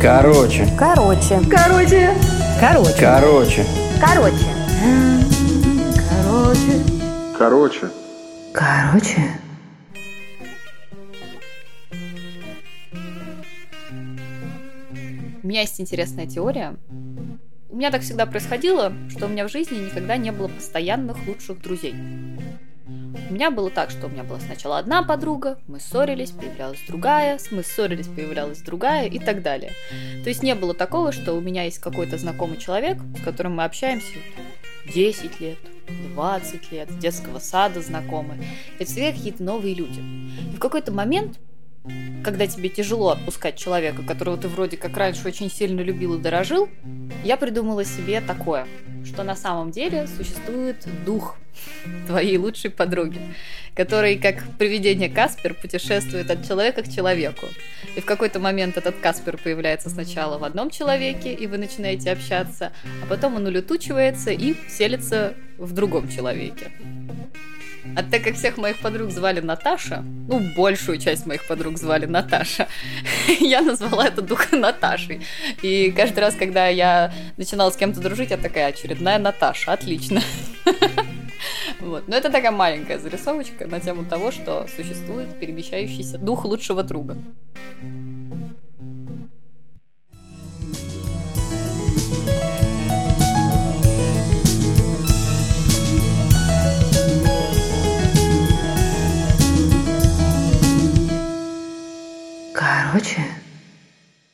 Короче. Короче. Короче. Короче. Короче. Короче. Короче. Короче. Короче. У меня есть интересная теория. У меня так всегда происходило, что у меня в жизни никогда не было постоянных лучших друзей. Меня было так, что у меня была сначала одна подруга, мы ссорились, появлялась другая, мы ссорились, появлялась другая и так далее. То есть не было такого, что у меня есть какой-то знакомый человек, с которым мы общаемся 10 лет, 20 лет, с детского сада знакомы. Это всегда какие-то новые люди. И в какой-то момент когда тебе тяжело отпускать человека, которого ты вроде как раньше очень сильно любил и дорожил, я придумала себе такое, что на самом деле существует дух твоей лучшей подруги, который, как привидение Каспер, путешествует от человека к человеку. И в какой-то момент этот Каспер появляется сначала в одном человеке, и вы начинаете общаться, а потом он улетучивается и селится в другом человеке. А так как всех моих подруг звали Наташа, ну, большую часть моих подруг звали Наташа, я назвала это дух Наташей. И каждый раз, когда я начинала с кем-то дружить, я такая, очередная Наташа, отлично. Вот. Но это такая маленькая зарисовочка на тему того, что существует перемещающийся дух лучшего друга. Короче.